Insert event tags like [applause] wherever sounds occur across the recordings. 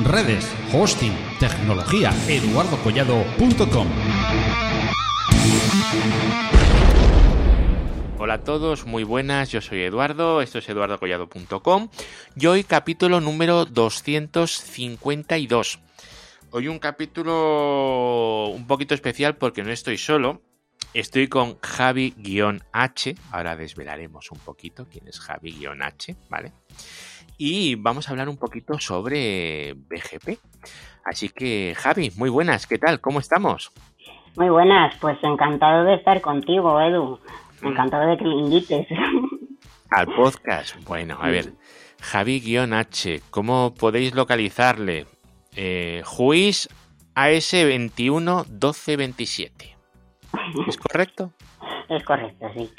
Redes, hosting, tecnología, eduardocollado.com. Hola a todos, muy buenas, yo soy Eduardo, esto es eduardocollado.com y hoy capítulo número 252. Hoy un capítulo un poquito especial porque no estoy solo, estoy con Javi-H, ahora desvelaremos un poquito quién es Javi-H, ¿vale? Y vamos a hablar un poquito sobre BGP. Así que Javi, muy buenas, ¿qué tal? ¿Cómo estamos? Muy buenas, pues encantado de estar contigo, Edu. Encantado de que me invites. Al podcast. Bueno, a ver. Javi-H, ¿cómo podéis localizarle? Eh, Juiz AS21 1227. ¿Es correcto? Es correcto, sí.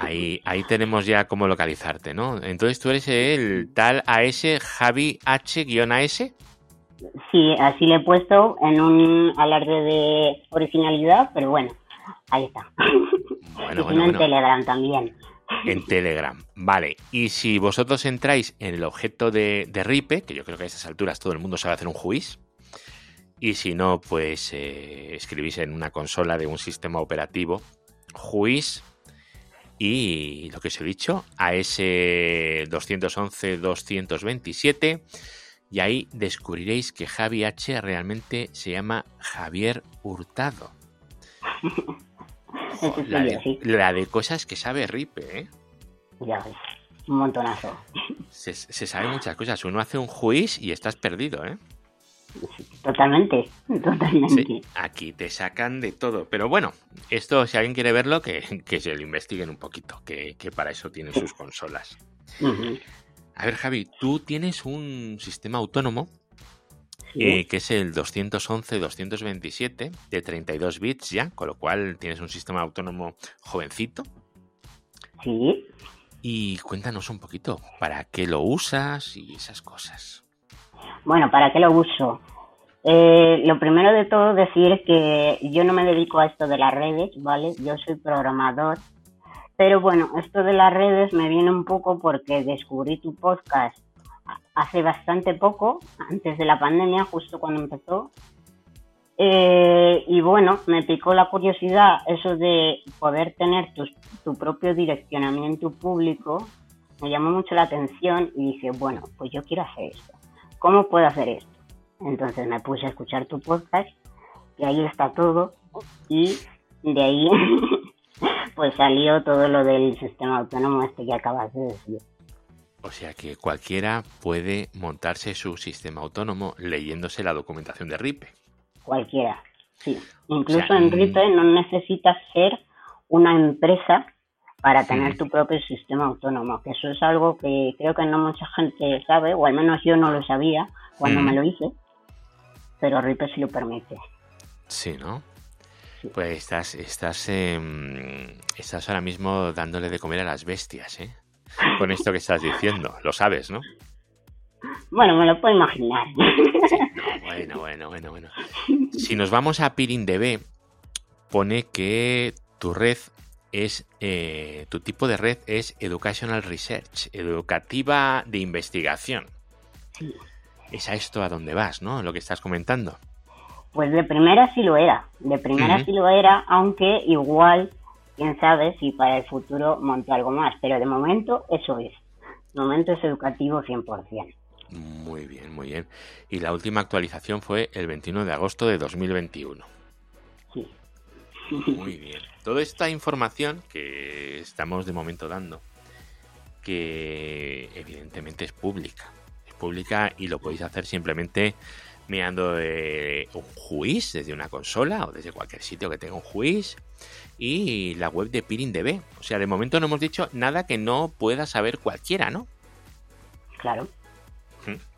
Ahí, ahí tenemos ya cómo localizarte, ¿no? Entonces tú eres el tal AS Javi H-AS. Sí, así le he puesto en un alarde de originalidad, pero bueno, ahí está. Bueno, y bueno, en. Telegram también. En Telegram, vale. Y si vosotros entráis en el objeto de, de RIPE, que yo creo que a estas alturas todo el mundo sabe hacer un juiz, y si no, pues eh, escribís en una consola de un sistema operativo juiz y lo que os he dicho, AS 211-227, y ahí descubriréis que Javi H realmente se llama Javier Hurtado. La de, la de cosas que sabe Ripe, ¿eh? Ya ves, un montonazo. Se, se sabe muchas cosas. Uno hace un juiz y estás perdido, ¿eh? Totalmente, [laughs] totalmente. Sí, aquí te sacan de todo. Pero bueno, esto, si alguien quiere verlo, que, [laughs] que se lo investiguen un poquito, que, que para eso tienen sus consolas. A ver, Javi, tú tienes un sistema autónomo Sí. eh, que es el 211-227 de 32 bits ya, con lo cual tienes un sistema autónomo jovencito. sí. Y cuéntanos un poquito, ¿para qué lo usas y esas cosas? Bueno, ¿para qué lo uso? Eh, lo primero de todo decir que yo no me dedico a esto de las redes, ¿vale? Yo soy programador. Pero bueno, esto de las redes me viene un poco porque descubrí tu podcast hace bastante poco, antes de la pandemia, justo cuando empezó. Eh, y bueno, me picó la curiosidad eso de poder tener tu, tu propio direccionamiento público. Me llamó mucho la atención y dije, bueno, pues yo quiero hacer esto. ¿Cómo puedo hacer esto? Entonces me puse a escuchar tu podcast y ahí está todo. Y de ahí [laughs] pues salió todo lo del sistema autónomo este que acabas de decir. O sea que cualquiera puede montarse su sistema autónomo leyéndose la documentación de RIPE. Cualquiera, sí. Incluso O sea, en mm. RIPE no necesitas ser una empresa para tener Mm. tu propio sistema autónomo, que eso es algo que creo que no mucha gente sabe, o al menos yo no lo sabía cuando Mm. me lo hice, pero RIPE sí lo permite. Sí, ¿no? Sí. Pues estás, estás, em, estás ahora mismo dándole de comer a las bestias, ¿eh? [laughs] Con esto que estás diciendo, lo sabes, ¿no? Bueno, me lo puedo imaginar. [laughs] No, bueno, bueno, bueno, bueno. Si nos vamos a PirinDB, pone que tu red es, eh, tu tipo de red es Educational Research, educativa de investigación. Sí. Es a esto a donde vas, ¿no? Lo que estás comentando. Pues de primera sí lo era, de primera Ujú. sí lo era, aunque igual, quién sabe si para el futuro monto algo más, pero de momento eso es. De momento es educativo 100%. Muy bien, muy bien. Y la última actualización fue el 21 de agosto de 2021. Sí. Muy bien. Toda esta información que estamos de momento dando, que evidentemente es pública. Pública y lo podéis hacer simplemente mirando de un juiz desde una consola o desde cualquier sitio que tenga un juiz y la web de PirinDB. O sea, de momento no hemos dicho nada que no pueda saber cualquiera, ¿no? Claro.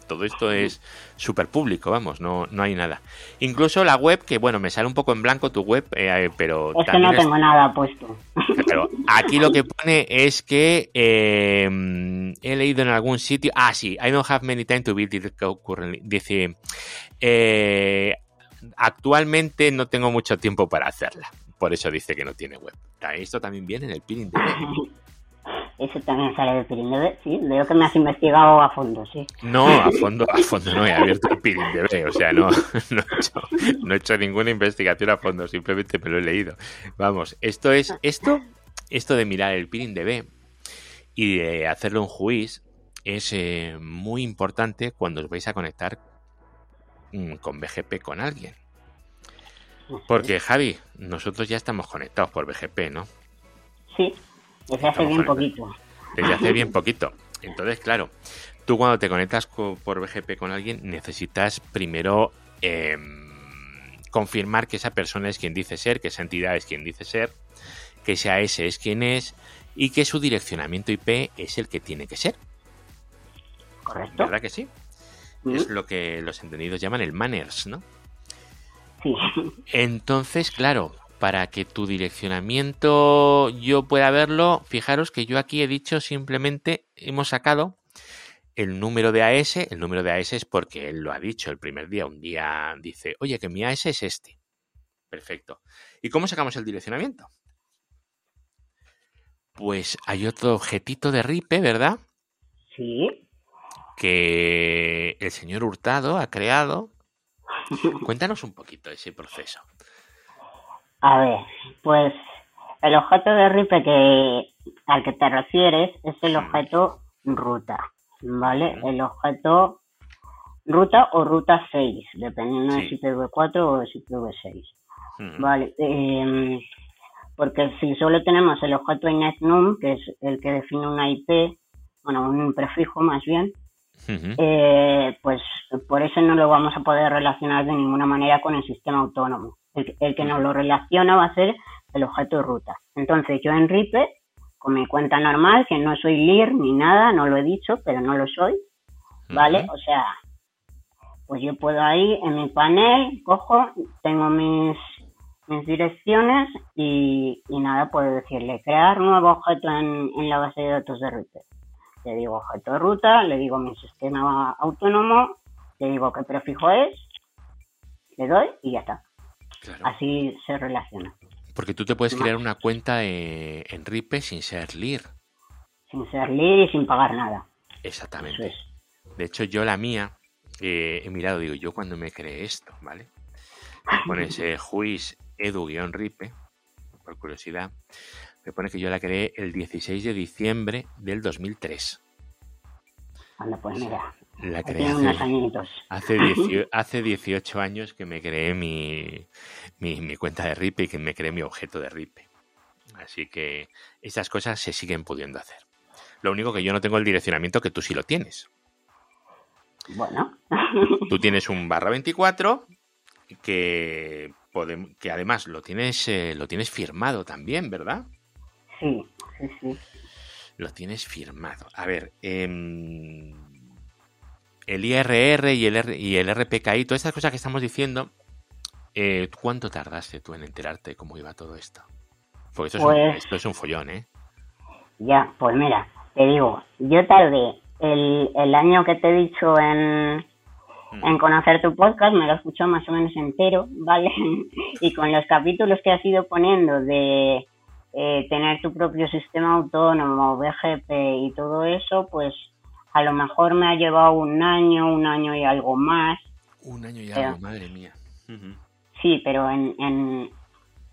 Todo esto es súper público, vamos, no, no hay nada. Incluso la web, que bueno, me sale un poco en blanco tu web, eh, pero Es que no es- tengo nada puesto. pero aquí lo que pone es que eh, he leído en algún sitio. Ah, sí, I don't have many time to build it currently. Dice, eh, actualmente no tengo mucho tiempo para hacerla. Por eso dice que no tiene web. Esto también viene en el pinning de [laughs] Eso también sale de PIRINDB, sí. Veo que me has investigado a fondo, sí. No, a fondo, a fondo no he abierto el PIRINDB, o sea, no, [laughs] no, he hecho, no he hecho ninguna investigación a fondo, simplemente me lo he leído. Vamos, esto es, esto, esto de mirar el PIRINDB y de hacerle un juiz es eh, muy importante cuando os vais a conectar mm, con BGP con alguien. Porque, Javi, nosotros ya estamos conectados por BGP, ¿no? Sí, desde hace bien poquito. Desde hace bien poquito. Entonces, claro, tú cuando te conectas por BGP con alguien necesitas primero em, confirmar que esa persona es quien dice ser, que esa entidad es quien dice ser, que esa S es quien es y que su direccionamiento IP es el que tiene que ser. Correcto. ¿Verdad que sí? Es lo que los entendidos llaman el manners, ¿no? Sí. [laughs] Entonces, claro, para que tu direccionamiento yo pueda verlo, fijaros que yo aquí he dicho simplemente, hemos sacado el número de AS, el número de AS es porque él lo ha dicho el primer día, un día dice, oye, que mi AS es este. Perfecto. ¿Y cómo sacamos el direccionamiento? Pues hay otro objetito de RIPE, ¿verdad? Sí. Que el señor Hurtado ha creado. [laughs] Cuéntanos un poquito ese proceso. A ver, pues el objeto de RIPE que, al que te refieres es el objeto ruta, ¿vale? El objeto ruta o ruta 6, dependiendo de si IPv4 o de si IPv6. Vale, eh, porque si solo tenemos el objeto inetnum, que es el que define una IP, bueno, un prefijo más bien, eh, pues por eso no lo vamos a poder relacionar de ninguna manera con el sistema autónomo. El, que nos lo relaciona va a ser el objeto de ruta. Entonces yo en RIPE, con mi cuenta normal, que no soy LIR ni nada, no lo he dicho, pero no lo soy, ¿vale? O sea, pues yo puedo ahí en mi panel, cojo, tengo mis mis direcciones y, nada, puedo decirle crear nuevo objeto en, la base de datos de RIPE. Le digo objeto de ruta, le digo mi sistema autónomo, le digo qué prefijo es, le doy y ya está. Así se relaciona. Porque tú te puedes crear una cuenta en RIPE sin ser LIR. Sin ser LIR y sin pagar nada. Exactamente. De hecho, yo la mía, eh, he mirado, digo, yo cuando me creé esto, ¿vale? [laughs] Pones eh, juiz edu-ripe, por curiosidad, me pone que yo la creé el 16 de diciembre del 2003. Anda, pues mira. La creé hace, hace, [laughs] 18 años que me creé mi, mi, cuenta de RIPE y que me creé mi objeto de RIPE. Así que estas cosas se siguen pudiendo hacer. Lo único que yo no tengo el direccionamiento que tú sí lo tienes. Bueno. Tú tienes un barra 24 que que además lo tienes, eh, lo tienes firmado también, ¿verdad? Sí, sí, sí. Lo tienes firmado. A ver, em, el IRR y el, y el RPKI, todas estas cosas que estamos diciendo, eh, ¿cuánto tardaste tú en enterarte cómo iba todo esto? Porque esto, es un, pues esto es un follón, ¿eh? Ya, pues mira, te digo, yo tardé el, el año que te he dicho en, en conocer tu podcast, me lo escuchó más o menos entero, [laughs] ¿vale? y con los capítulos que has ido poniendo de eh, tener tu propio sistema autónomo, BGP y todo eso, pues a lo mejor me ha llevado un año, un año y algo más. Un año y algo, madre mía. Sí, pero en, en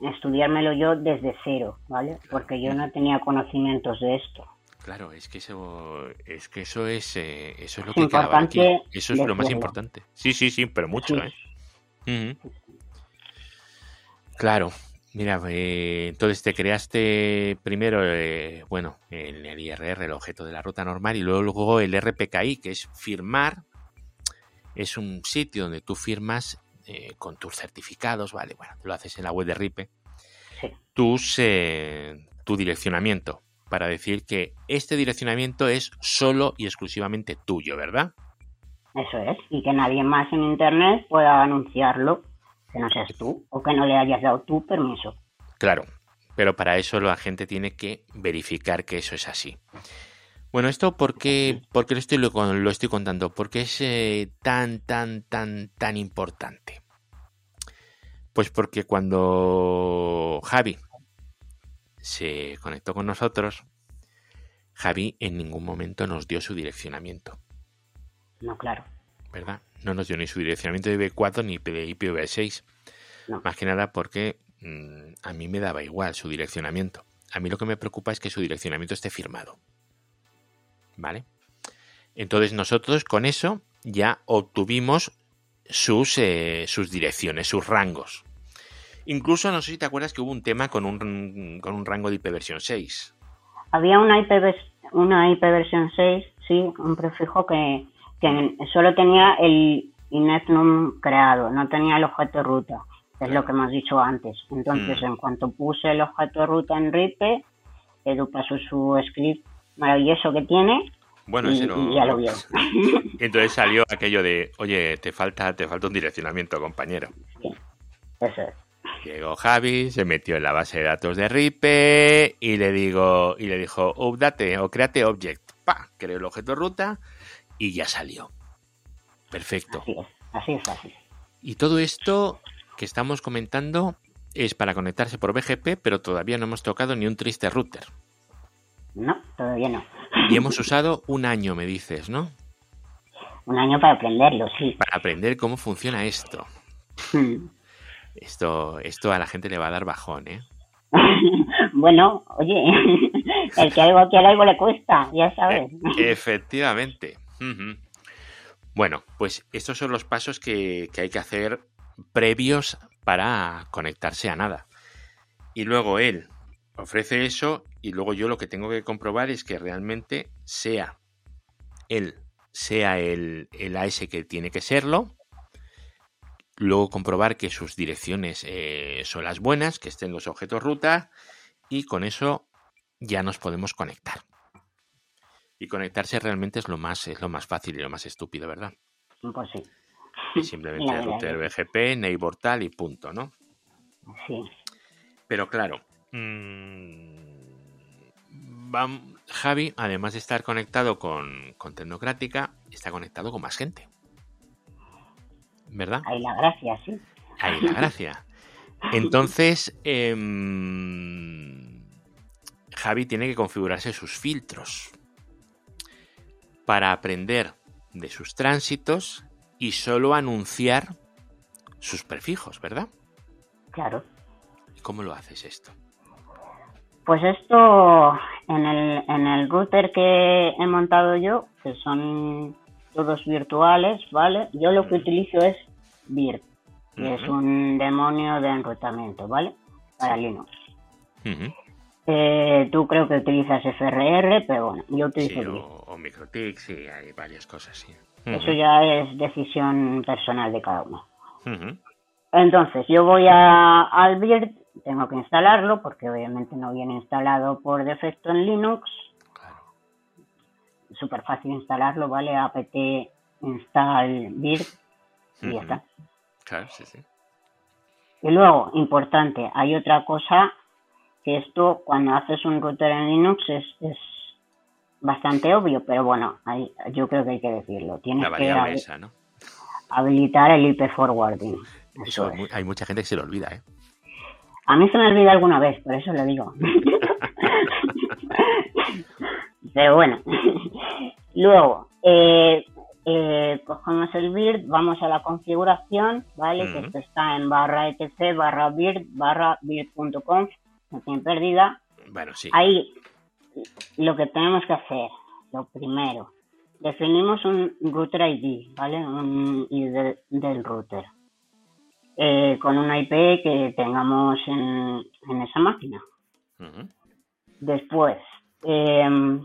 estudiármelo yo desde cero, ¿vale? Porque yo no tenía conocimientos de esto. Claro, es que eso es que eso es eh, eso es lo que quedaba aquí. Eso es lo más importante. Sí, sí, sí, pero mucho, ¿eh? Claro. Mira, eh, entonces te creaste primero, eh, bueno, el, el IRR, el objeto de la ruta normal, y luego el RPKI, que es firmar. Es un sitio donde tú firmas con tus certificados, ¿vale? Bueno, lo haces en la web de RIPE. Tus, tu direccionamiento para decir que este direccionamiento es solo y exclusivamente tuyo, ¿verdad? Eso es, y que nadie más en Internet pueda anunciarlo, que no seas tú, o que no le hayas dado tu permiso. Claro, pero para eso la gente tiene que verificar que eso es así. Bueno, esto por qué, lo, estoy, lo, estoy contando, porque es eh, tan, tan, tan, tan importante. Pues porque cuando Javi se conectó con nosotros, Javi en ningún momento nos dio su direccionamiento. No, claro. ¿Verdad? No nos dio ni su direccionamiento de IPv4 ni de IPv6. No. Más que nada porque mm, a mí me daba igual su direccionamiento. A mí lo que me preocupa es que su direccionamiento esté firmado. ¿Vale? Entonces nosotros con eso ya obtuvimos sus, eh, sus direcciones, sus rangos. Incluso no sé si te acuerdas que hubo un tema con un, con un rango de IP versión 6. Había una IP, vers- una IP versión 6, sí, un prefijo que, que solo tenía el inetnum creado, no tenía el objeto ruta, que es lo que hemos dicho antes. Entonces, Mm. en cuanto puse el objeto ruta en RIPE, Edu pasó su script maravilloso que tiene Bueno, y, ese no. y ya lo [laughs] vio. Y [laughs] entonces salió aquello de, oye, te falta, te falta un direccionamiento, compañero. Sí, eso es. Llegó Javi, se metió en la base de datos de Ripe y le digo, y le dijo, update o create object. Pa, creó el objeto ruta y ya salió. Perfecto. Así es, así es fácil. Y todo esto que estamos comentando es para conectarse por BGP, pero todavía no hemos tocado ni un triste router. No, todavía no. Y hemos usado un año, me dices, ¿no? Un año para aprenderlo, sí. Para aprender cómo funciona esto. Hmm. Esto, esto a la gente le va a dar bajón, ¿eh? [laughs] bueno, oye, [laughs] el que algo algo le cuesta, ya sabes. Eh, efectivamente. Bueno, pues estos son los pasos que, que hay que hacer previos para conectarse a nada. Y luego él ofrece eso y luego yo lo que tengo que comprobar es que realmente sea él, sea el, el AS que tiene que serlo. Luego comprobar que sus direcciones eh, son las buenas, que estén los objetos ruta y con eso ya nos podemos conectar. Y conectarse realmente es lo más, es lo más fácil y lo más estúpido, ¿verdad? Pues sí, Y simplemente La router BGP, neighbor tal y punto, ¿no? sí. Pero claro, mm, Javi, además de estar conectado con, con Tecnocrática, está conectado con más gente. ¿Verdad? Ahí la gracia, sí. Ahí la gracia. Entonces, em, Javi tiene que configurarse sus filtros para aprender de sus tránsitos y solo anunciar sus prefijos, ¿verdad? Claro. ¿Y ¿Cómo lo haces esto? Pues esto en el, en el router que he montado yo, que son todos virtuales, ¿vale? Yo lo que utilizo es Virt, que es un demonio de enrutamiento, ¿vale? Para Linux. Ujú. Eh, tú creo que utilizas FRR, pero bueno, yo utilizo Sí, o, o MikroTik, sí, hay varias cosas, sí. Eso ya es decisión personal de cada uno. Entonces, yo voy a, al Virt, tengo que instalarlo porque obviamente no viene instalado por defecto en Linux. Claro. Súper fácil instalarlo, ¿vale? apt install Virt y ya está. Claro, sí, sí. Y luego, importante, hay otra cosa que esto cuando haces un router en Linux es, es bastante obvio, pero bueno, hay- yo creo que hay que decirlo. Tienes La que habilitar el IP forwarding. Eso Eso es. hay mucha gente que se lo olvida, ¿eh? A mí se me olvida alguna vez, por eso lo digo. [laughs] Pero bueno. Luego, eh, eh, cogemos el BIRD, vamos a la configuración, ¿vale? Que esto está en barra etc, barra BIRD, barra BIRD.conf, tiene pérdida. Bueno, sí. Ahí, lo que tenemos que hacer, lo primero, definimos un router ID, ¿vale? Un ID del, del router. Eh, con una IP que tengamos en, en esa máquina. Después, eh,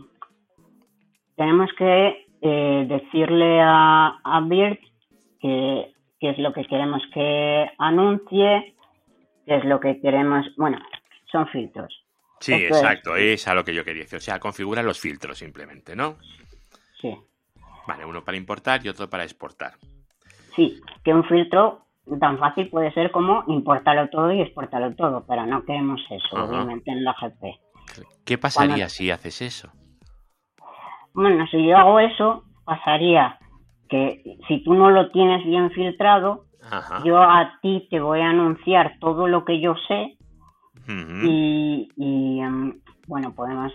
tenemos que eh, decirle a, a Bird que, qué es lo que queremos que anuncie, qué es lo que queremos. Bueno, son filtros. Sí, Esto es. exacto, es a lo que yo quería decir. O sea, configura los filtros simplemente, ¿no? Sí, Vale, uno para importar y otro para exportar. sí, que un filtro tan fácil puede ser como importarlo todo y exportarlo todo, pero no queremos eso, obviamente, en la GP. ¿Qué pasaría Cuando- si haces eso? Bueno, si yo hago eso, pasaría que si tú no lo tienes bien filtrado, Ajá. yo a ti te voy a anunciar todo lo que yo sé Y, y, em, bueno, podemos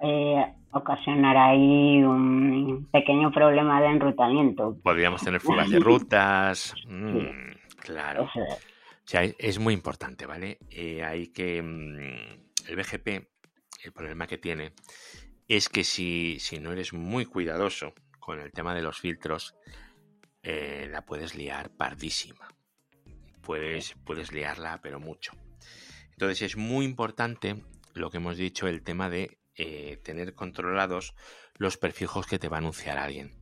eh, ocasionar ahí un pequeño problema de enrutamiento. Podríamos tener fugas de [laughs] rutas. Mm, claro. es. muy importante, ¿vale? Eh, hay que. Mm, el BGP, el problema que tiene es que si, si no eres muy cuidadoso con el tema de los filtros, eh, la puedes liar pardísima. Puedes, puedes liarla, pero mucho. Entonces es muy importante lo que hemos dicho, el tema de eh, tener controlados los prefijos que te va a anunciar alguien.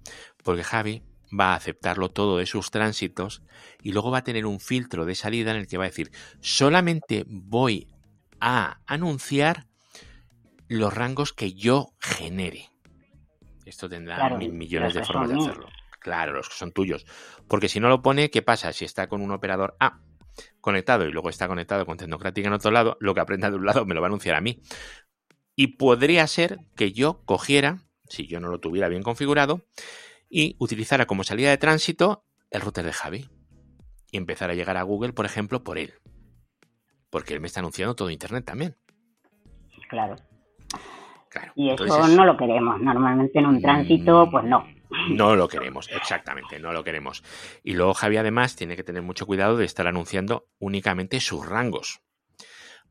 Porque Javi va a aceptarlo todo de sus tránsitos y luego va a tener un filtro de salida en el que va a decir solamente voy a anunciar los rangos que yo genere. Esto tendrá mil millones de formas de hacerlo. Claro, los que son tuyos. Porque si no lo pone, ¿qué pasa? Si está con un operador A conectado y luego está conectado con Tecnocrática en otro lado, lo que aprenda de un lado me lo va a anunciar a mí. Y podría ser que yo cogiera, si yo no lo tuviera bien configurado, y utilizara como salida de tránsito el router de Javi. Y empezar a llegar a Google, por ejemplo, por él. Porque él me está anunciando todo Internet también. Claro. y eso no lo queremos. Normalmente en un tránsito, mm, pues no. No lo queremos, exactamente, no lo queremos. Y luego Javi además tiene que tener mucho cuidado de estar anunciando únicamente sus rangos.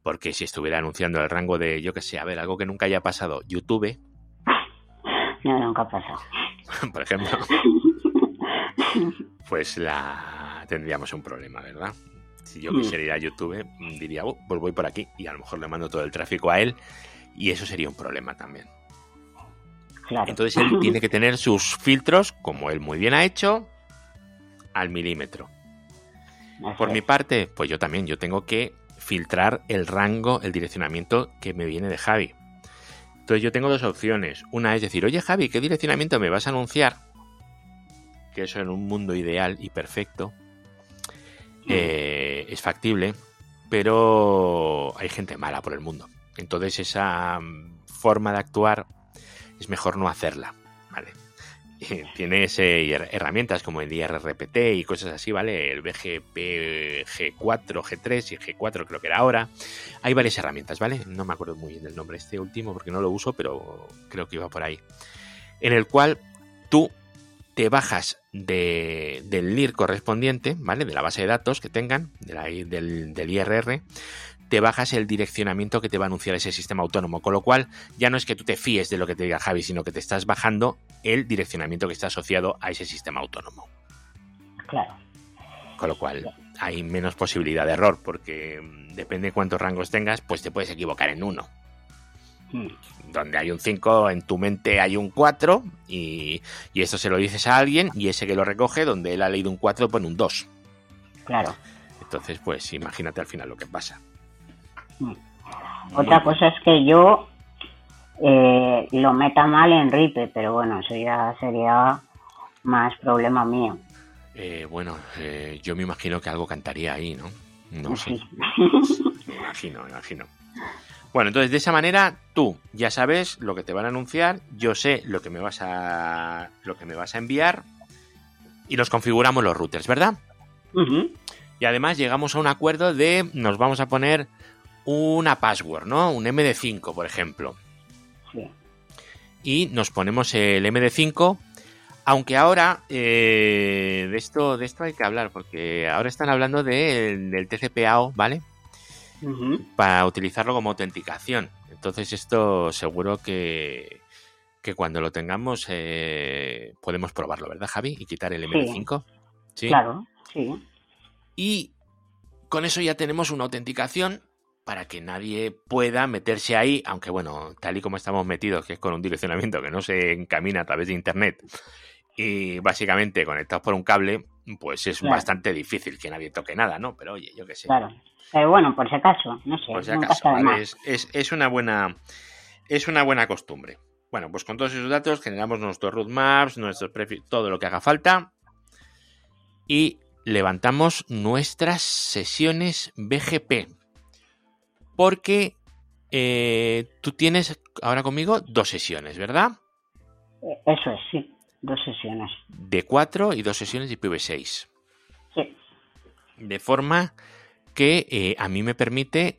Porque si estuviera anunciando el rango de, yo que sé, a ver, algo que nunca haya pasado, YouTube. No, nunca ha pasado. [laughs] por ejemplo. pues la tendríamos un problema, ¿verdad? Si yo mm. quisiera ir a YouTube, diría, oh, pues voy por aquí y a lo mejor le mando todo el tráfico a él y eso sería un problema también. Entonces él [clears throat] tiene que tener sus filtros, como él muy bien ha hecho, al milímetro. Por mi parte, pues yo también, yo tengo que filtrar el rango, el direccionamiento que me viene de Javi. Entonces yo tengo dos opciones. Una es decir, oye Javi, ¿qué direccionamiento me vas a anunciar? Que eso en un mundo ideal y perfecto eh, es factible, pero hay gente mala por el mundo. Entonces esa forma de actuar es mejor no hacerla, ¿vale? Tienes herramientas como el IRRPT y cosas así, ¿vale? El BGP G4, G3 y G4 creo que era ahora. Hay varias herramientas, ¿vale? No me acuerdo muy bien del nombre este último porque no lo uso, pero creo que iba por ahí. En el cual tú te bajas del LIR correspondiente, ¿vale? De la base de datos que tengan, del, del IRR, te bajas el direccionamiento que te va a anunciar ese sistema autónomo. Con lo cual, ya no es que tú te fíes de lo que te diga Javi, sino que te estás bajando el direccionamiento que está asociado a ese sistema autónomo. Claro. Con lo cual, hay menos posibilidad de error, porque mm, depende de cuántos rangos tengas, pues te puedes equivocar en uno. Hmm. Donde hay un 5, en tu mente hay un 4, y, y esto se lo dices a alguien, y ese que lo recoge, donde él ha leído un 4, pone un 2. Claro. Entonces, pues imagínate al final lo que pasa. Otra cosa es que yo eh, lo meta mal en RIPE, pero bueno, eso ya sería más problema mío. Eh, bueno, eh, yo me imagino que algo cantaría ahí, ¿no? No sé. me imagino, me imagino. Bueno, entonces de esa manera tú ya sabes lo que te van a anunciar, yo sé lo que me vas a lo que me vas a enviar y nos configuramos los routers, ¿verdad? Y además llegamos a un acuerdo de nos vamos a poner una password, ¿no? Un MD5, por ejemplo. Sí. Y nos ponemos el MD5, aunque ahora eh, de esto de esto hay que hablar, porque ahora están hablando del TCPAO, ¿vale? Para utilizarlo como autenticación. Entonces esto seguro que, que cuando lo tengamos eh, podemos probarlo, ¿verdad, Javi? Y quitar el MD5. ¿Sí? Claro, sí. Y con eso ya tenemos una autenticación para que nadie pueda meterse ahí, aunque bueno, tal y como estamos metidos, que es con un direccionamiento que no se encamina a través de Internet y básicamente conectados por un cable, pues es bastante difícil que nadie toque nada, ¿no? Pero oye, yo qué sé. Claro. Pero bueno, por si acaso, no sé. Por si acaso, es, es, una buena es una buena costumbre. Bueno, pues con todos esos datos generamos nuestros roadmaps, nuestros todo lo que haga falta y levantamos nuestras sesiones BGP porque eh, tú tienes ahora conmigo dos sesiones, ¿verdad? Eh, eso es, sí, dos sesiones. De 4 y dos sesiones de IPv6. Sí. De forma que eh, a mí me permite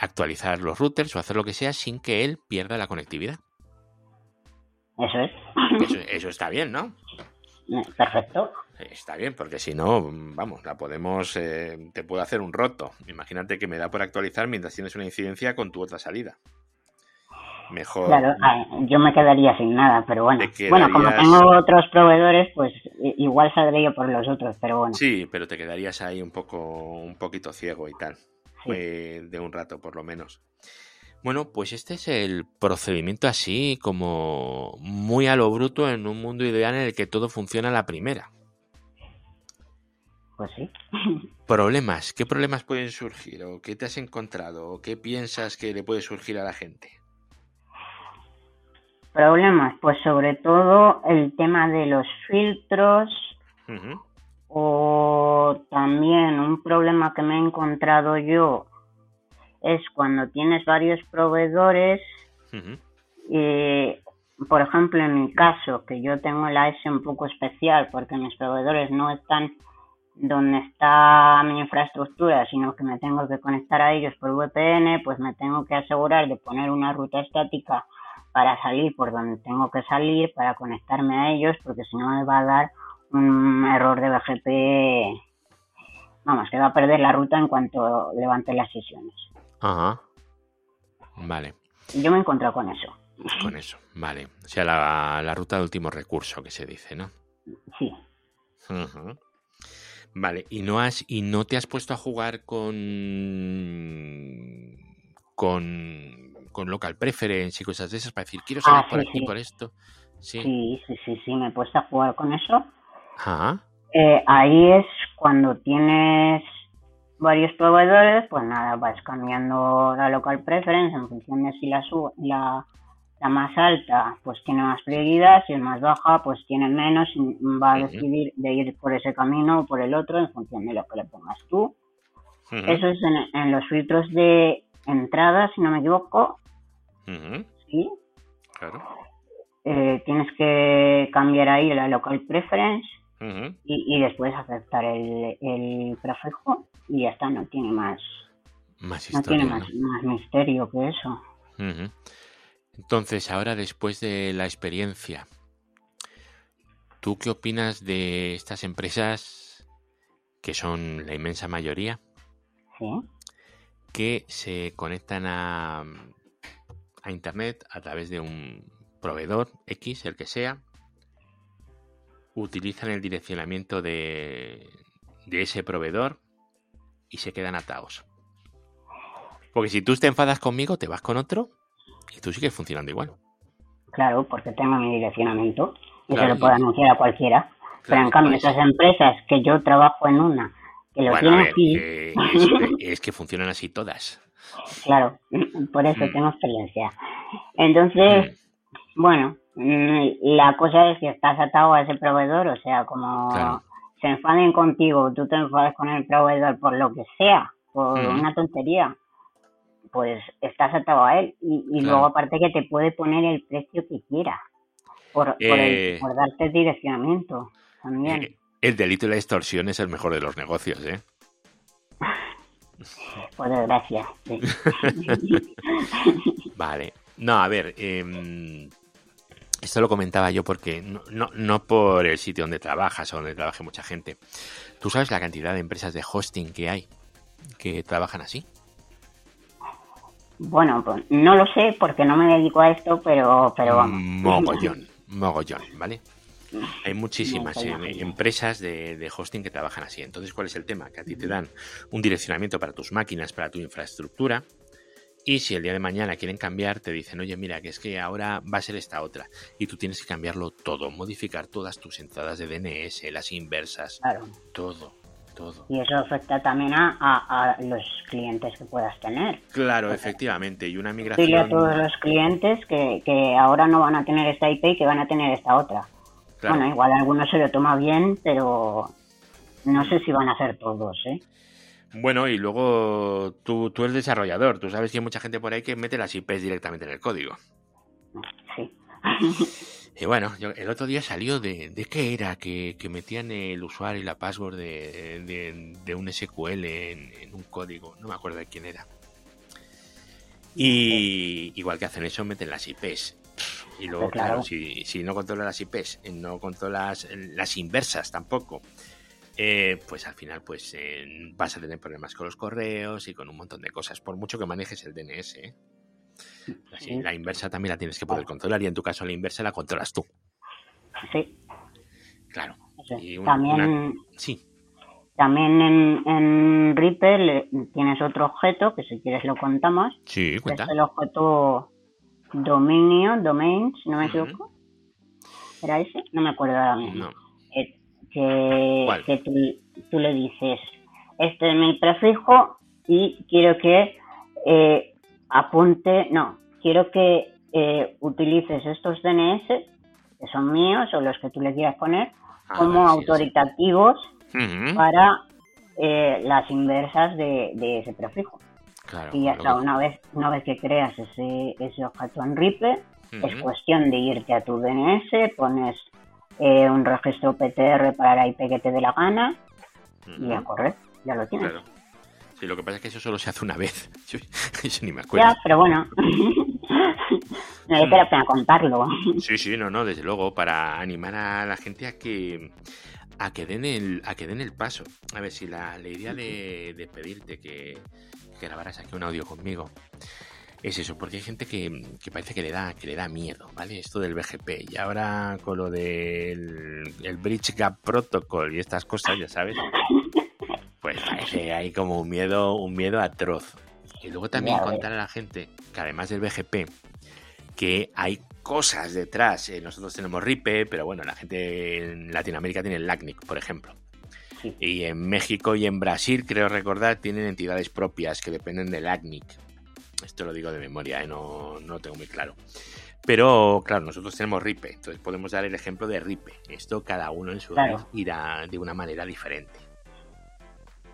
actualizar los routers o hacer lo que sea sin que él pierda la conectividad. Eso es. Eso, [laughs] eso está bien, ¿no? Perfecto. Está bien, porque si no, vamos, la podemos, eh, te puedo hacer un roto. Imagínate que me da por actualizar mientras tienes una incidencia con tu otra salida. Mejor. Claro, yo me quedaría sin nada, pero bueno. Bueno, como tengo otros proveedores, pues igual saldría por los otros, pero bueno. Sí, pero te quedarías ahí un poco, un poquito ciego y tal. de un rato, por lo menos. Bueno, pues este es el procedimiento así como muy a lo bruto en un mundo ideal en el que todo funciona a la primera. Pues sí. [laughs] Problemas, ¿qué problemas pueden surgir? ¿O qué te has encontrado? ¿O qué piensas que le puede surgir a la gente? Problemas, pues sobre todo el tema de los filtros. O también un problema que me he encontrado yo es cuando tienes varios proveedores. por ejemplo, en mi caso, que yo tengo la S un poco especial porque mis proveedores no están donde está mi infraestructura, sino que me tengo que conectar a ellos por VPN, pues me tengo que asegurar de poner una ruta estática para salir por donde tengo que salir, para conectarme a ellos, porque si no me va a dar un error de BGP, vamos, que va a perder la ruta en cuanto levante las sesiones. Ajá. Vale. Yo me he encontrado con eso. Con eso, vale. O sea, la, la ruta de último recurso que se dice, ¿no? Sí. Vale, y no has y no te has puesto a jugar con con, con local preference y cosas de esas para decir quiero salir ah, por aquí por esto. ¿Sí? ¿Sí? sí, sí, me he puesto a jugar con eso. Ajá. Eh, ahí es cuando tienes varios proveedores, pues nada, vas cambiando la local preference en función de si la, la, la más alta pues tiene más prioridad, si es más baja pues tiene menos va a decidir de ir por ese camino o por el otro en función de lo que le pongas tú. Eso es en, los filtros de entrada, si no me equivoco. Sí. Claro. Eh, tienes que cambiar ahí la local preference y, después aceptar el, el prefijo y ya está, no tiene más, más no tiene más, más misterio que eso. Entonces, ahora después de la experiencia, ¿tú qué opinas de estas empresas que son la inmensa mayoría? Que se conectan a, a Internet a través de un proveedor X, el que sea, utilizan el direccionamiento de, de ese proveedor y se quedan atados. Porque si tú te enfadas conmigo, te vas con otro y tú sigues funcionando igual. Claro, porque tengo mi direccionamiento y se lo puedo anunciar a cualquiera. Pero en cambio, esas empresas que yo trabajo en una, que lo tienen aquí... es, que funcionan así todas. Claro, [laughs] por eso mm. tengo experiencia. Entonces, mm. bueno, mm, la cosa es que estás atado a ese proveedor, o sea, como se enfaden contigo, tú te enfades con el proveedor por lo que sea, por una tontería, pues estás atado a él y, luego aparte que te puede poner el precio que quiera por, eh, por, darte el direccionamiento también. Eh, el delito de la extorsión es el mejor de los negocios, ¿eh? [laughs] Por desgracia, sí. [laughs] vale. No, a ver, eh, esto lo comentaba yo porque no, no, por el sitio donde trabajas o donde trabaje mucha gente. ¿Tú sabes la cantidad de empresas de hosting que hay que trabajan así? Bueno, pues no lo sé porque no me dedico a esto, pero, pero vamos. Mogollón, mogollón, ¿vale? Hay muchísimas eh, empresas de, de, hosting que trabajan así. Entonces, ¿cuál es el tema? Que a ti te dan un direccionamiento para tus máquinas, para tu infraestructura, y si el día de mañana quieren cambiar, te dicen, oye, mira, que es que ahora va a ser esta otra. Y tú tienes que cambiarlo todo, modificar todas tus entradas de DNS, las inversas, todo, todo. Y eso afecta también a, los clientes que puedas tener. Claro, efectivamente. Y una migración. Dile a todos los clientes que, que ahora no van a tener esta IP y que van a tener esta otra. Bueno, igual algunos se lo toma bien, pero no sé si van a ser todos, ¿eh? Bueno, y luego tú, tú eres desarrollador, tú sabes que hay mucha gente por ahí que mete las IPs directamente en el código. Sí. [laughs] Y bueno, el otro día salió de, de qué era, que, metían el usuario y la password de, de, un SQL en, un código, no me acuerdo de quién era. Y igual que hacen eso, meten las IPs. Y luego, claro. claro, si, si no controlas las IPs, eh, no controlas las inversas tampoco, eh, pues al final pues eh, vas a tener problemas con los correos y con un montón de cosas, por mucho que manejes el DNS. ¿eh? Sí. La inversa también la tienes que poder controlar y en tu caso la inversa la controlas tú. Sí, Claro. Y una- También, una- Sí, también en, en Reaper le- tienes otro objeto, que si quieres lo contamos, sí, cuenta. es el objeto dominio, domain, si no me equivoco. ¿Era ese? No me acuerdo ahora mismo. No. Eh, que, ¿Cuál? que tú, tú le dices, este es mi prefijo y quiero que eh, apunte, no, quiero que eh, utilices estos DNS, que son míos o los que tú le quieras poner, Ah, como sí. autoritativos para eh, las inversas de, de ese prefijo. Claro. Y ya está, una vez, una vez que creas ese, ese objeto en Reaper, es cuestión de irte a tu DNS, pones eh, un registro PTR para la IP que te dé la gana y a correr, ya lo tienes. Claro. Sí, lo que pasa es que eso solo se hace una vez. [laughs] Yo, eso ni me acuerdo. Ya, pero bueno, [laughs] merece la pena contarlo. Sí, sí, no, no, desde luego, para animar a la gente a que a que den el, a que den el paso. A ver, si la, la idea de, de pedirte que, que grabaras aquí un audio conmigo es eso, porque hay gente que, que parece que le da, que le da miedo, ¿vale? Esto del BGP. Y ahora con lo del el Bridge Gap Protocol y estas cosas, ya sabes, pues parece que hay como un miedo, un miedo atroz. Y luego también contar a la gente que además del BGP, que hay cosas detrás. Eh, nosotros tenemos RIPE, pero bueno, la gente en Latinoamérica tiene el LACNIC, por ejemplo. Sí. Y en México y en Brasil, creo recordar, tienen entidades propias que dependen del LACNIC. Esto lo digo de memoria, ¿eh? no, no lo tengo muy claro. Pero claro, nosotros tenemos RIPE, entonces podemos dar el ejemplo de RIPE. Esto cada uno en su Claro. irá de una manera diferente.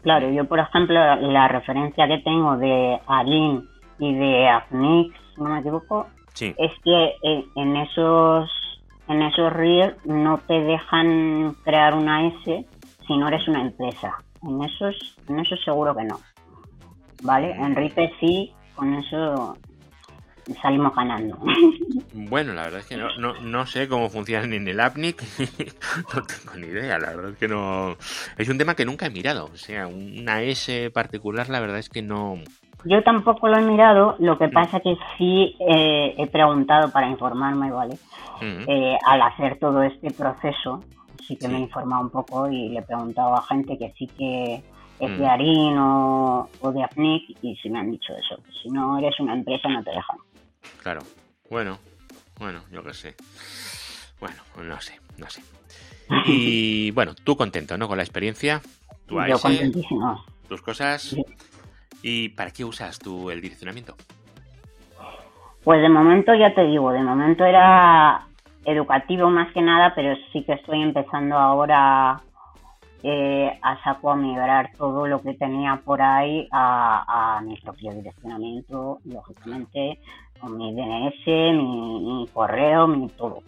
Claro, yo por ejemplo, la referencia que tengo de Alin y de Afnix, si no me equivoco, Sí, es que en, en esos en esos RIR no te dejan crear una S si no eres una empresa. En esos, en esos seguro que no. ¿Vale? En RIPE sí, con eso salimos ganando. Bueno, la verdad es que no, no, no sé cómo funcionan en el APNIC, [laughs] no tengo ni idea, la verdad es que no... Es un tema que nunca he mirado, o sea, una S particular la verdad es que no... Yo tampoco lo he mirado, lo que pasa que sí eh, he preguntado para informarme, ¿vale? Mm, Eh, al hacer todo este proceso, sí que me he informado un poco y le he preguntado a gente que sí que es Mm. de Arin o, o de APNIC y sí me han dicho eso. Si no eres una empresa no te dejan. Claro, bueno, bueno, yo qué sé. Bueno, no sé, no sé. Y bueno, tú contento, ¿no? Con la experiencia, tu Yo contentísimo. tus cosas. Sí. ¿Y para qué usas tú el direccionamiento? Pues de momento ya te digo, de momento era educativo más que nada, pero sí que estoy empezando ahora eh, a saco a migrar todo lo que tenía por ahí a, a mi propio direccionamiento, lógicamente, mi DNS, mi, mi correo, mi todo.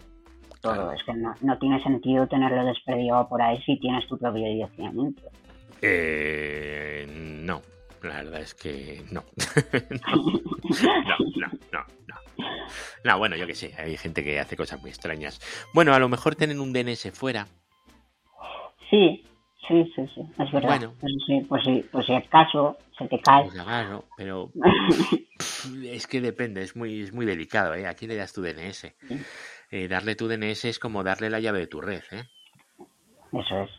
Todo, es que no, no tiene sentido tenerlo desperdigado por ahí si tienes tu propio direccionamiento. Eh, no, la verdad es que no. [laughs] no, no, no, no. No, bueno, yo qué sé, hay gente que hace cosas muy extrañas. Bueno, a lo mejor tienen un DNS fuera. Sí, sí, sí, sí, es verdad. Bueno. Pues sí, pues sí, pues si acaso se te cae. Pues agarro, pero [laughs] es que depende, es muy, es muy delicado, ¿eh? Aquí le das tu DNS. Eh, darle tu DNS es como darle la llave de tu red, ¿eh? Eso es.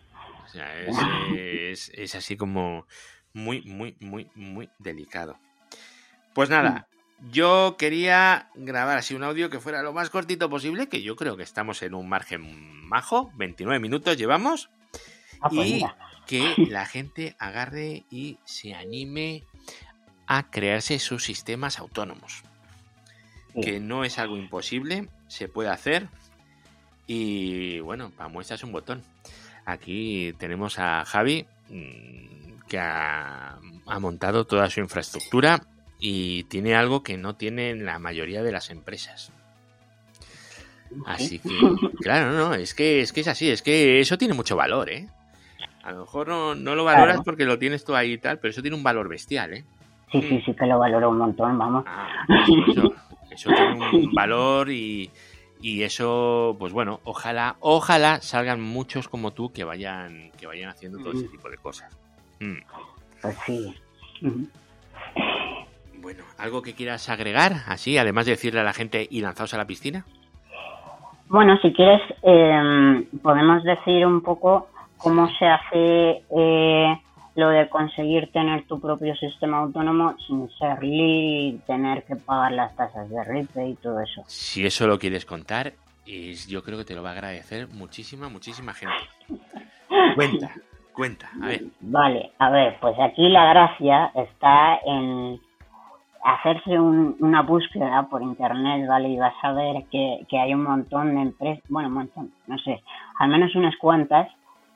O sea, es, es, es así como muy, muy, muy, muy delicado. Pues nada, yo quería grabar así un audio que fuera lo más cortito posible, que yo creo que estamos en un margen majo, 29 minutos llevamos, Ah, pues y mira. que [laughs] la gente agarre y se anime a crearse sus sistemas autónomos. Sí. Que no es algo imposible, se puede hacer. Y bueno, para muestras un botón. Aquí tenemos a Javi, mm, que ha, ha montado toda su infraestructura y tiene algo que no tienen la mayoría de las empresas. Así que, [laughs] claro, no, es que es que es así, es que eso tiene mucho valor, ¿eh? A lo mejor no, no lo valoras Claro. porque lo tienes tú ahí y tal, pero eso tiene un valor bestial, ¿eh? Sí, sí, sí que lo valoro un montón, vamos. Ah, eso, eso [laughs] tiene un valor y, Y eso, pues bueno, ojalá, ojalá salgan muchos como tú que vayan, que vayan haciendo todo ese tipo de cosas. Mm. Pues sí. Bueno, ¿algo que quieras agregar así, además de decirle a la gente y lanzaos a la piscina? Bueno, si quieres, em, podemos decir un poco cómo se hace eh, lo de conseguir tener tu propio sistema autónomo sin ser lead, tener que pagar las tasas de RIPE y todo eso. Si eso lo quieres contar, yo creo que te lo va a agradecer muchísima, muchísima gente. [laughs] Cuenta, cuenta, a ver. Vale, a ver, pues aquí la gracia está en hacerse una búsqueda por internet, ¿vale? Y vas a ver que, que hay un montón de empresas, bueno, un montón, no sé, al menos unas cuantas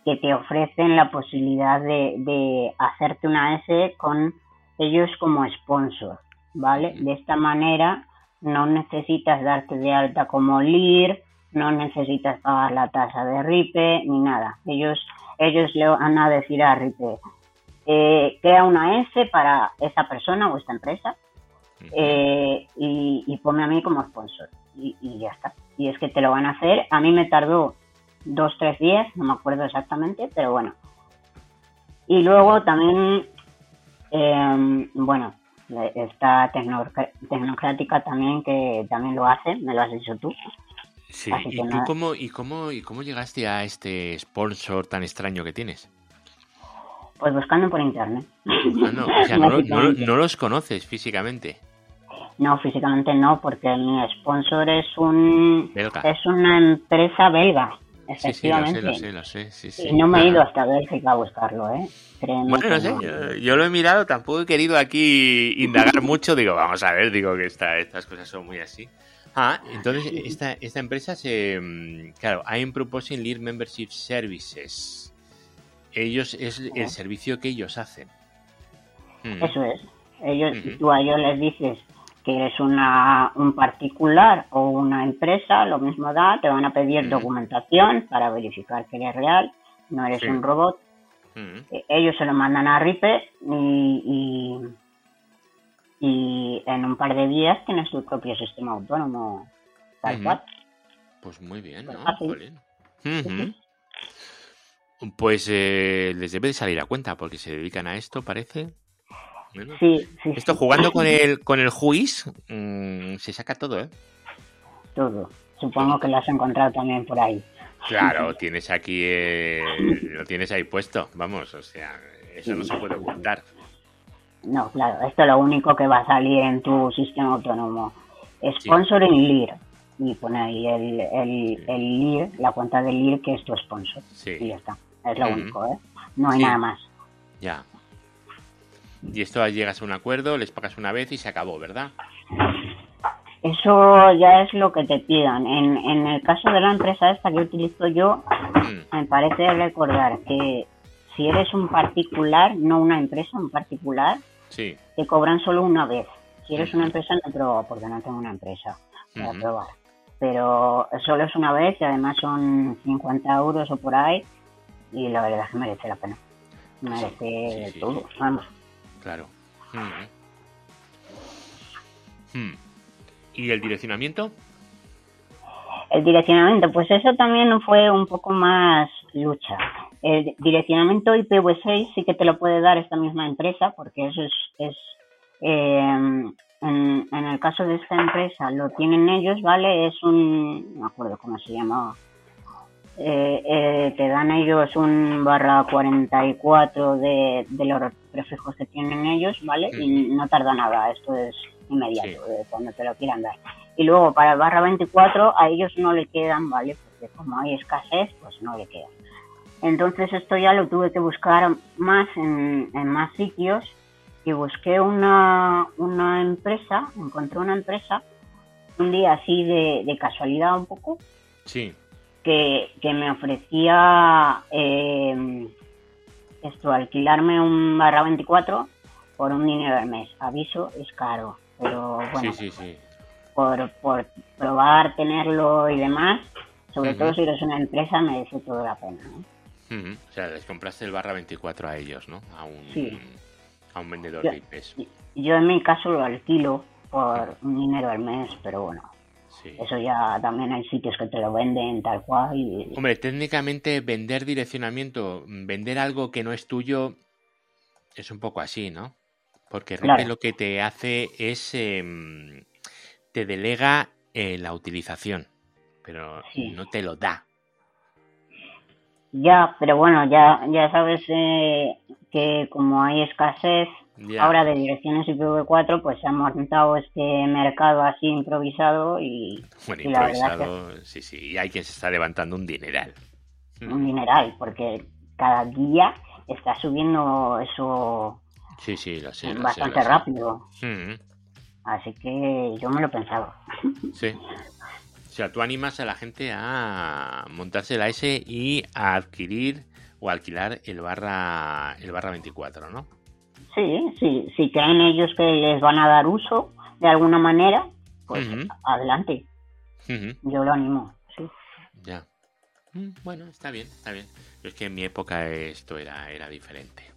que te ofrecen la posibilidad de, de hacerte una S con ellos como sponsor, ¿vale? De esta manera no necesitas darte de alta como LIR, no necesitas pagar la tasa de RIPE ni nada. Ellos, ellos le van a decir a RIPE, eh, crea una S para esa persona o esta empresa eh, y, y ponme a mí como sponsor. Y, y ya está. Y es que te lo van a hacer. A mí me tardó dos, tres días, no me acuerdo exactamente, pero bueno. Y luego también, eh, bueno, esta tecnocrática también que también lo hace, me lo has dicho tú. Sí, ¿y tú cómo, y, cómo, y cómo llegaste a este sponsor tan extraño que tienes? Pues buscando por internet. o sea, [laughs] no, los conoces físicamente. No, físicamente no, porque mi sponsor es un es una empresa belga. Efectivamente. Sí, sí, lo sé, lo sé, sí. Y no me he ido hasta Bélgica a buscarlo, ¿eh? bueno, no sé, yo, lo he mirado, tampoco he querido aquí indagar mucho, digo, vamos a ver, digo que esta, estas cosas son muy así. Ah, entonces esta, esta empresa se, mm, claro, I'm proposing Lead Membership Services. Ellos, es el servicio que ellos hacen. Mm. Eso es. Ellos, tú a ellos les dices, que eres una, un particular o una empresa, lo mismo da, te van a pedir documentación para verificar que eres real, no eres un robot. Eh, ellos se lo mandan a RIPE y, y, en un par de días tienes tu propio sistema autónomo tal cual. Pues muy bien, ¿no? Pues eh, les debe de salir a cuenta porque se dedican a esto, parece. Sí, Esto jugando con el, con el juiz mm, se saca todo, ¿eh? Todo. Supongo que lo has encontrado también por ahí. Claro, [laughs] tienes aquí, eh, lo tienes ahí puesto, vamos, o sea, eso no se puede ocultar. No, claro, esto es lo único que va a salir en tu sistema autónomo. Sponsor en LIR. Y pone ahí el, el, el LIR, la cuenta del LIR que es tu sponsor. Y ya está. Es lo único, ¿eh? No hay nada más. Ya. Y esto llegas a un acuerdo, les pagas una vez y se acabó, ¿verdad? Eso ya es lo que te pidan. En, en el caso de la empresa esta que utilizo yo, mm. me parece recordar que si eres un particular, no una empresa, un particular, sí. te cobran solo una vez. Si eres una empresa, no pruebo, porque no tengo una empresa para probar. Pero solo es una vez y además son 50 euros o por ahí. Y la verdad es que merece la pena. Merece todo, vamos. Claro. Hmm. Hmm. ¿Y el direccionamiento? El direccionamiento, pues eso también fue un poco más lucha. El direccionamiento IPv6 sí que te lo puede dar esta misma empresa, porque eso es, es eh, en, el caso de esta empresa lo tienen ellos, ¿vale? Es un, no me acuerdo cómo se llama, eh, eh, te dan ellos un barra 44 de, de los prefijos que tienen ellos, ¿vale? Y no tarda nada, esto es inmediato, cuando te lo quieran dar. Y luego para el barra 24 a ellos no le quedan, ¿vale? Porque como hay escasez, pues no le quedan. Entonces esto ya lo tuve que buscar más en, más sitios y busqué una, una empresa, encontré una empresa un día así de, de casualidad un poco. Sí que, me ofrecía eh, esto, alquilarme un barra 24 por un dinero al mes. Aviso, es caro, pero bueno, Por, por probar, tenerlo y demás, sobre todo si eres una empresa, merece toda la pena. O sea, les compraste el barra 24 a ellos, ¿no? A un, a un vendedor de IPs. Yo en mi caso lo alquilo por un dinero al mes, pero bueno, Sí. Eso ya también hay sitios que te lo venden tal cual. Y... Hombre, técnicamente vender direccionamiento, vender algo que no es tuyo, es un poco así, ¿no? Porque lo que te hace es, em, te delega eh, la utilización, pero no te lo da. Ya, pero bueno, ya, ya sabes eh, que como hay escasez ahora de direcciones IPv4, pues se ha montado este mercado así improvisado y... Bueno, improvisado, sí, sí, y hay quien se está levantando un dineral. Un dineral, porque cada día está subiendo eso sí, sí, lo sé, bastante rápido. Mm. Así que yo me lo he pensado. [laughs] Sí. O sea, tú animas a la gente a montarse la S y a adquirir o alquilar el barra el barra 24, ¿no? Sí, sí, si creen ellos que les van a dar uso de alguna manera, pues adelante. Yo lo animo, sí. Ya. Mm, bueno, está bien, está bien. es que en mi época esto era, era diferente.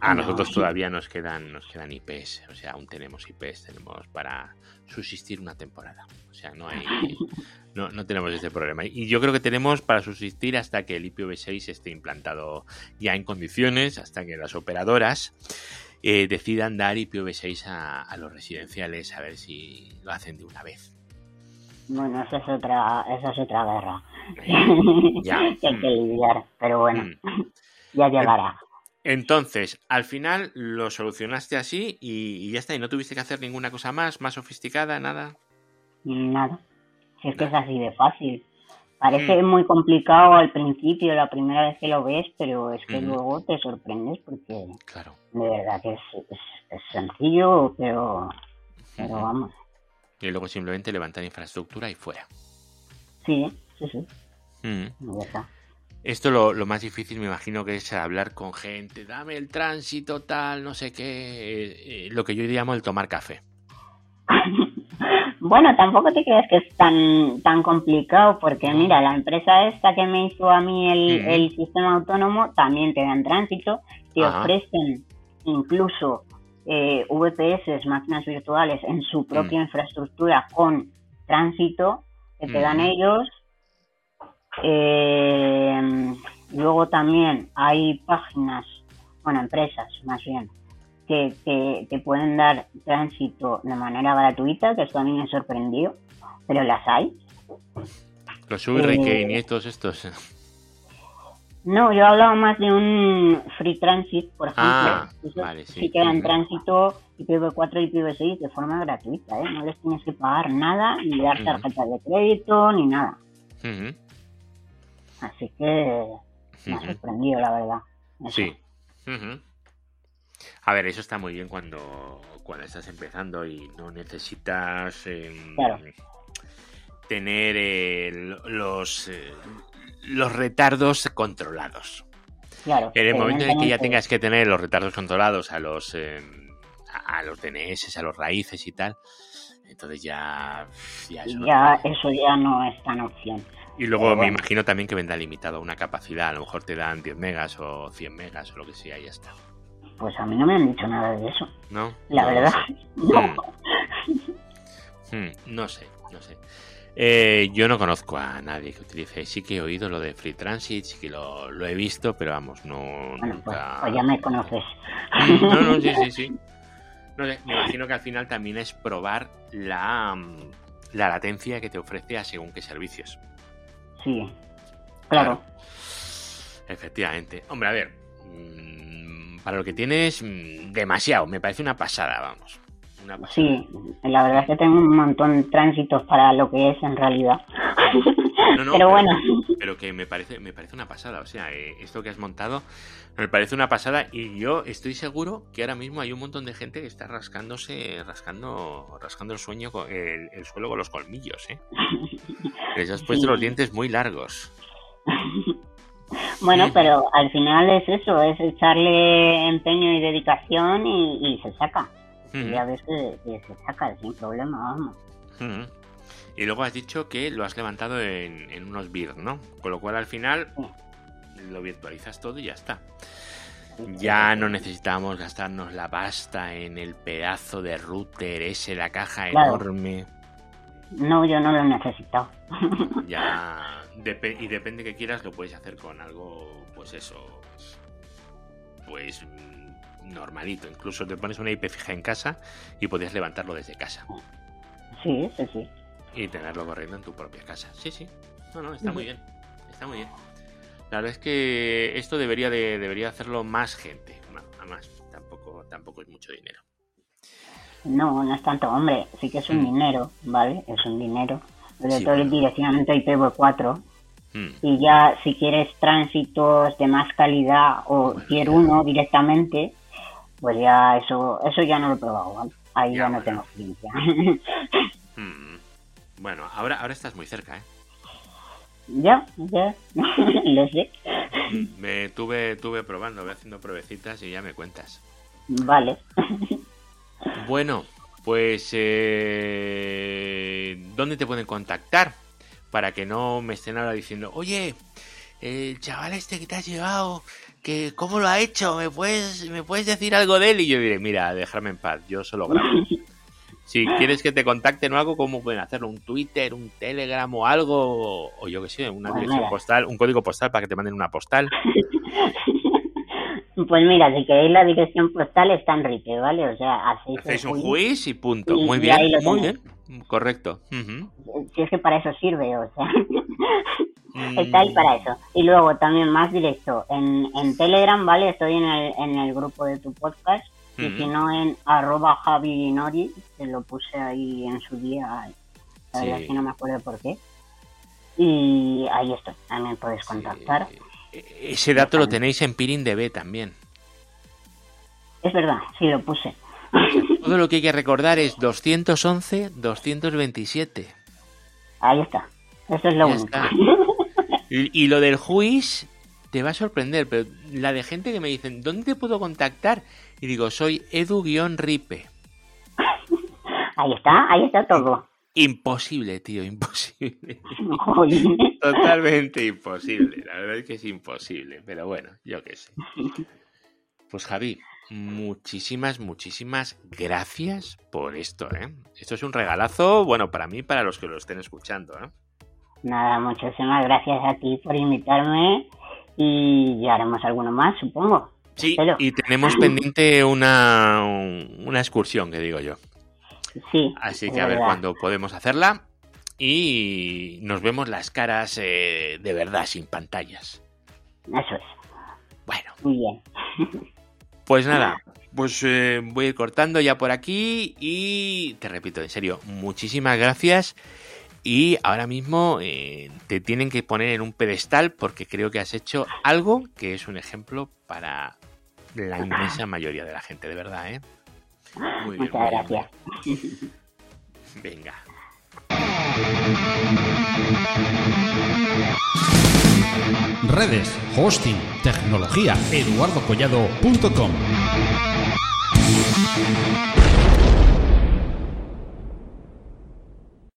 a, nosotros todavía nos quedan, nos quedan IPs, o sea, aún tenemos IPs, tenemos para subsistir una temporada. O sea, no hay, [laughs] no, no tenemos ese problema. Y yo creo que tenemos para subsistir hasta que el IPv6 esté implantado ya en condiciones, hasta que las operadoras eh, decidan dar IPv6 a, los residenciales, a ver si lo hacen de una vez. Bueno, esa es otra, esa es otra guerra [laughs] ya. [laughs] que hay que lidiar, pero bueno, mm. ya llegará. Entonces, al final lo solucionaste así y, ya está, y no tuviste que hacer ninguna cosa más, más sofisticada, nada. Nada, si es que es así de fácil. Parece mm. muy complicado al principio, la primera vez que lo ves, pero es que luego te sorprendes porque claro. de verdad que es, es, sencillo, pero, pero vamos. Y luego simplemente levantar infraestructura y fuera. Sí, sí, sí. Está. Esto lo, lo, más difícil me imagino que es hablar con gente, dame el tránsito tal, no sé qué, eh, eh, lo que yo llamo el tomar café. [laughs] bueno, tampoco te creas que es tan, tan complicado porque mira, la empresa esta que me hizo a mí el, sistema autónomo también te dan tránsito, te ofrecen incluso eh, VPS, máquinas virtuales, en su propia mm. infraestructura con tránsito que te dan ellos. Eh, luego también hay páginas, bueno, empresas más bien, que, que, pueden dar tránsito de manera gratuita, que esto a mí me sorprendió, pero las hay. Los Hurricane eh, y todos estos. No, yo hablaba más de un free transit, por ejemplo. Ah, vale, sí. sí que dan tránsito IPv4 y IPv6 de forma gratuita, ¿eh? No les tienes que pagar nada, ni dar tarjetas de crédito, ni nada. Así que me ha sorprendido, la verdad. Sí. A ver, eso está muy bien cuando, cuando estás empezando y no necesitas em, tener eh, los, eh, los retardos controlados. Claro. En el momento en que ya tengas que tener los retardos controlados a los, em, a los DNS, a los raíces y tal, entonces ya, ya, eso, ya eso ya no es tan opción. Y luego me imagino también que vendrá limitado a una capacidad, a lo mejor te dan 10 megas o 100 megas o lo que sea y ya está. Pues a mí no me han dicho nada de eso. ¿No? La verdad, [laughs] no. Hmm. Hmm, no sé, no sé. Eh, yo no conozco a nadie que utilice. Sí que he oído lo de Free Transit, sí que lo, he visto, pero vamos, no. Bueno, pues, nunca... pues, ya me conoces. Hmm, no, no, sí, sí, sí. [laughs] No sé, me imagino que al final también es probar la, la latencia que te ofrece a según qué servicios. Sí, claro. Efectivamente. Hombre, a ver, mm, para lo que tienes, mm, demasiado. Me parece una pasada, vamos. Sí, la verdad es que tengo un montón de tránsitos para lo que es en realidad. [laughs] pero, bueno. Pero que me parece, me parece una pasada. O sea, eh, esto que has montado me parece una pasada y yo estoy seguro que ahora mismo hay un montón de gente que está rascándose, rascando, rascando el sueño, el, el suelo con los colmillos, ¿eh? [laughs] Les has puesto los dientes muy largos. [laughs] Bueno, pero al final es eso, es echarle empeño y dedicación y se saca. Y a veces se saca sin problema, vamos. Y luego has dicho que lo has levantado en, unos BIR, ¿no? Con lo cual al final lo virtualizas todo y ya está. Ya no necesitamos gastarnos la pasta en el pedazo de router ese, la caja enorme. No, yo no lo he necesitado. Ya, [laughs] y depende que quieras, lo puedes hacer con algo, pues eso, pues mm, normalito. Incluso te pones una IP fija en casa y podrías levantarlo desde casa Sí, sí, sí. y tenerlo corriendo en tu propia casa. Sí, sí. No, no, está muy bien. Está muy bien. La verdad es que esto debería de, debería hacerlo más gente. Además, tampoco, tampoco es mucho dinero. No, no es tanto, hombre, sí que es un Mm. dinero, ¿vale? Es un dinero. Pero Sí, todo es bueno. directamente IPv4. Mm, Y ya si quieres tránsitos de más calidad o tier ya. 1 directamente, pues ya eso eso ya no lo he probado, ¿vale? Ahí Ya, ya, no tengo experiencia. [laughs] mm. Bueno, ahora, ahora estás muy cerca, ¿eh? ya, ya, [laughs] lo sé. Me tuve, tuve probando, voy haciendo pruebecitas y ya me cuentas. Vale. Bueno, pues eh, ¿dónde te pueden contactar? Para que no me estén ahora diciendo, oye, el chaval este que te has llevado, que ¿cómo lo ha hecho? ¿Me puedes, ¿Me puedes decir algo de él? Y yo diré, mira, déjame en paz, yo solo grabo. [laughs] Si quieres que te contacten o algo, ¿cómo pueden hacerlo? ¿Un Twitter, un Telegram o algo? O yo qué sé, una Pues dirección mira. postal, un código postal para que te manden una postal. [laughs] Pues mira, si queréis la dirección postal está en Ripe, ¿vale? O sea, hacéis, Hacéis un quiz y punto. Y- Muy bien, muy bien. Correcto. Si es que para eso sirve, o sea. Mm, Está ahí para eso. Y luego también más directo, en, en Telegram, ¿vale? Estoy en el, en el grupo de tu podcast. Y si no, en arroba Javi Nori, que lo puse ahí en su día. La verdad Sí. es que no me acuerdo por qué. Y ahí estoy. También puedes contactar. Sí. E- Ese dato lo tenéis en PirinDB también. Es verdad, sí lo puse. [laughs] Todo lo que hay que recordar es 211, 227. Ahí está. Eso es lo único. [laughs] Y, y lo del juiz te va a sorprender, pero la de gente que me dicen, ¿dónde te puedo contactar? Y digo, soy edu-ripe. [laughs] Ahí está, ahí está todo. Imposible, tío, imposible. Totalmente imposible. La verdad es que es imposible. Pero bueno, yo qué sé. Pues Javi, muchísimas, muchísimas gracias por esto, ¿eh? Esto es un regalazo, bueno, para mí y para los que lo estén escuchando, ¿eh? Nada, muchísimas gracias a ti por invitarme y ya haremos alguno más, supongo. Sí, Espero. y tenemos pendiente una, una excursión, que digo yo. Sí. Así que a ver cuándo podemos hacerla. Y nos vemos las caras eh, de verdad, sin pantallas. Eso es. Bueno, Muy bien. pues nada, pues eh, voy a ir cortando ya por aquí y te repito, en serio, muchísimas gracias. Y ahora mismo eh, te tienen que poner en un pedestal porque creo que has hecho algo que es un ejemplo para la inmensa mayoría de la gente, de verdad, ¿eh? Muy bien, Muchas muy gracias. bien. [laughs] Venga. Redes, hosting, tecnología, eduardocollado.com.